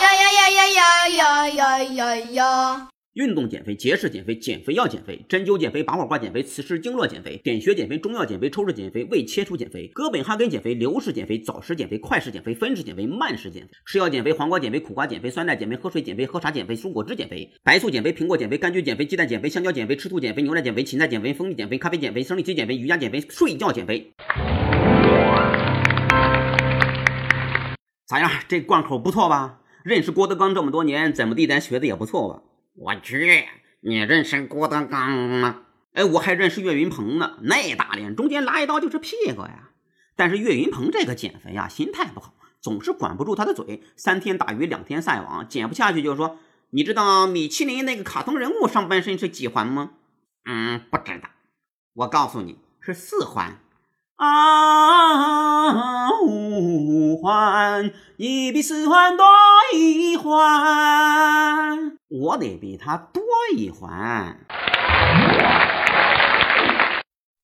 呀呀呀呀呀呀呀呀呀！运动减肥，节食减肥，减肥要减肥，针灸减肥，拔火罐减肥，磁石经络减肥，点穴减肥，中药减肥，抽脂减肥，胃切除减肥，哥本哈根减肥，流式减肥，早食减肥，快式减肥，分式减肥，慢式减肥，吃药减肥，黄瓜减肥，苦瓜减肥，酸奶减肥，喝水减肥，喝茶减肥，蔬果汁减肥，白醋减肥，苹果减肥，柑橘减肥，鸡蛋减肥，香蕉减肥，吃兔减肥，牛奶减肥，芹菜减肥，蜂蜜减肥，咖啡减肥，生理期减肥，瑜伽减肥，睡觉减肥。咋样？这罐口不错吧？认识郭德纲这么多年，怎么地咱学的也不错吧？我去，你认识郭德纲吗？哎，我还认识岳云鹏呢，那大脸中间拉一刀就是屁股呀。但是岳云鹏这个减肥呀，心态不好，总是管不住他的嘴，三天打鱼两天晒网，减不下去就说：“你知道米其林那个卡通人物上半身是几环吗？”嗯，不知道。我告诉你是四环。啊，五环，一比四环多一环，我得比他多一环。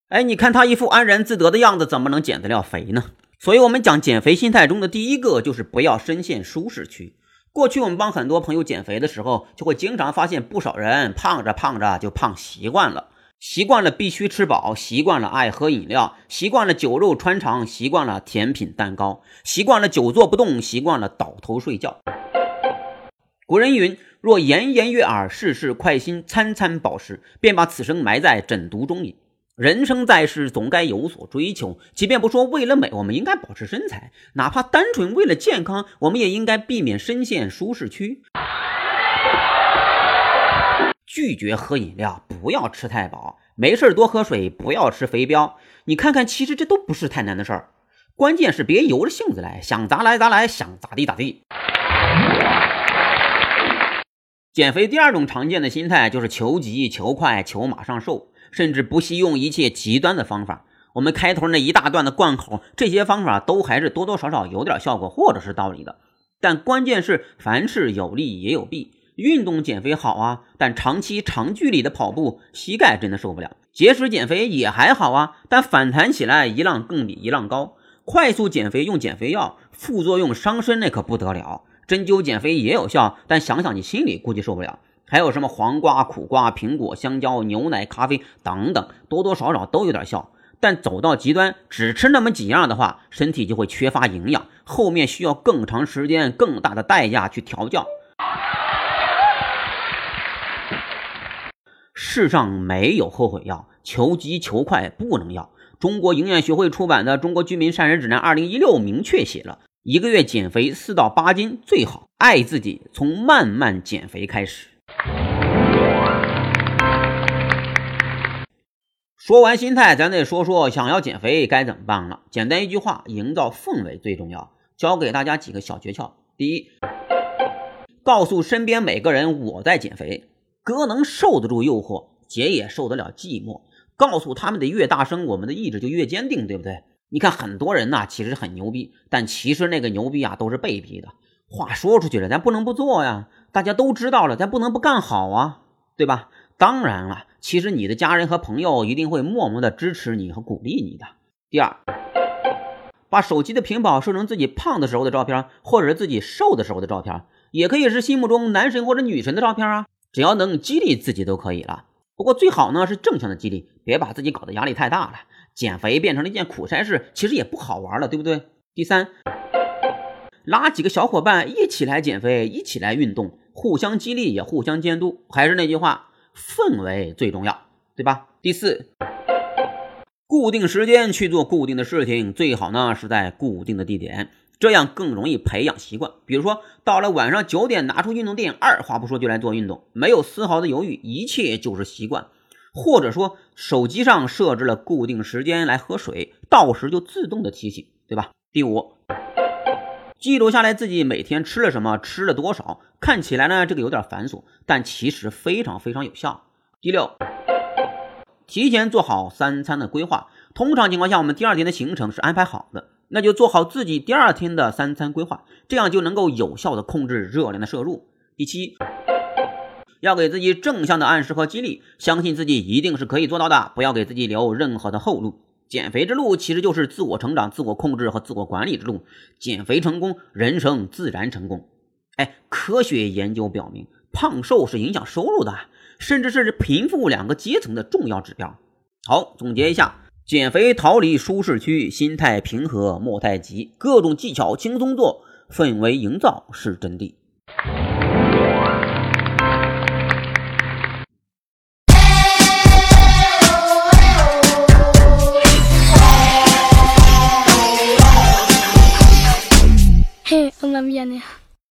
哎，你看他一副安然自得的样子，怎么能减得了肥呢？所以，我们讲减肥心态中的第一个就是不要深陷舒适区。过去我们帮很多朋友减肥的时候，就会经常发现不少人胖着胖着就胖习惯了。习惯了必须吃饱，习惯了爱喝饮料，习惯了酒肉穿肠，习惯了甜品蛋糕，习惯了久坐不动，习惯了倒头睡觉。古人云：“若言言悦耳，事事快心，餐餐饱食，便把此生埋在枕毒中矣。”人生在世，总该有所追求。即便不说为了美，我们应该保持身材；哪怕单纯为了健康，我们也应该避免深陷舒适区。拒绝喝饮料，不要吃太饱，没事多喝水，不要吃肥膘。你看看，其实这都不是太难的事儿，关键是别由着性子来，想咋来咋来，想咋地咋地。减肥第二种常见的心态就是求急、求快、求马上瘦，甚至不惜用一切极端的方法。我们开头那一大段的贯口，这些方法都还是多多少少有点效果或者是道理的，但关键是凡事有利也有弊。运动减肥好啊，但长期长距离的跑步，膝盖真的受不了。节食减肥也还好啊，但反弹起来一浪更比一浪高。快速减肥用减肥药，副作用伤身那可不得了。针灸减肥也有效，但想想你心里估计受不了。还有什么黄瓜、苦瓜、苹果、香蕉、牛奶、咖啡等等，多多少少都有点效。但走到极端，只吃那么几样的话，身体就会缺乏营养，后面需要更长时间、更大的代价去调教。世上没有后悔药，求急求快不能要。中国营养学会出版的《中国居民膳食指南二零一六》明确写了，一个月减肥四到八斤最好。爱自己，从慢慢减肥开始。说完心态，咱得说说想要减肥该怎么办了。简单一句话，营造氛围最重要。教给大家几个小诀窍：第一，告诉身边每个人我在减肥。哥能受得住诱惑，姐也受得了寂寞。告诉他们的越大声，我们的意志就越坚定，对不对？你看很多人呐，其实很牛逼，但其实那个牛逼啊，都是被逼的。话说出去了，咱不能不做呀。大家都知道了，咱不能不干好啊，对吧？当然了，其实你的家人和朋友一定会默默的支持你和鼓励你的。第二，把手机的屏保设成自己胖的时候的照片，或者是自己瘦的时候的照片，也可以是心目中男神或者女神的照片啊。只要能激励自己都可以了，不过最好呢是正向的激励，别把自己搞得压力太大了。减肥变成了一件苦差事，其实也不好玩了，对不对？第三，拉几个小伙伴一起来减肥，一起来运动，互相激励也互相监督。还是那句话，氛围最重要，对吧？第四，固定时间去做固定的事情，最好呢是在固定的地点。这样更容易培养习惯。比如说，到了晚上九点，拿出运动垫，二话不说就来做运动，没有丝毫的犹豫，一切就是习惯。或者说，手机上设置了固定时间来喝水，到时就自动的提醒，对吧？第五，记录下来自己每天吃了什么，吃了多少。看起来呢，这个有点繁琐，但其实非常非常有效。第六，提前做好三餐的规划。通常情况下，我们第二天的行程是安排好的。那就做好自己第二天的三餐规划，这样就能够有效的控制热量的摄入。第七，要给自己正向的暗示和激励，相信自己一定是可以做到的，不要给自己留任何的后路。减肥之路其实就是自我成长、自我控制和自我管理之路，减肥成功，人生自然成功。哎，科学研究表明，胖瘦是影响收入的，甚至是贫富两个阶层的重要指标。好，总结一下，减肥逃离舒适区，心态平和莫太急，各种技巧轻松做，氛围营造是真谛。嘿，我妈咪呀！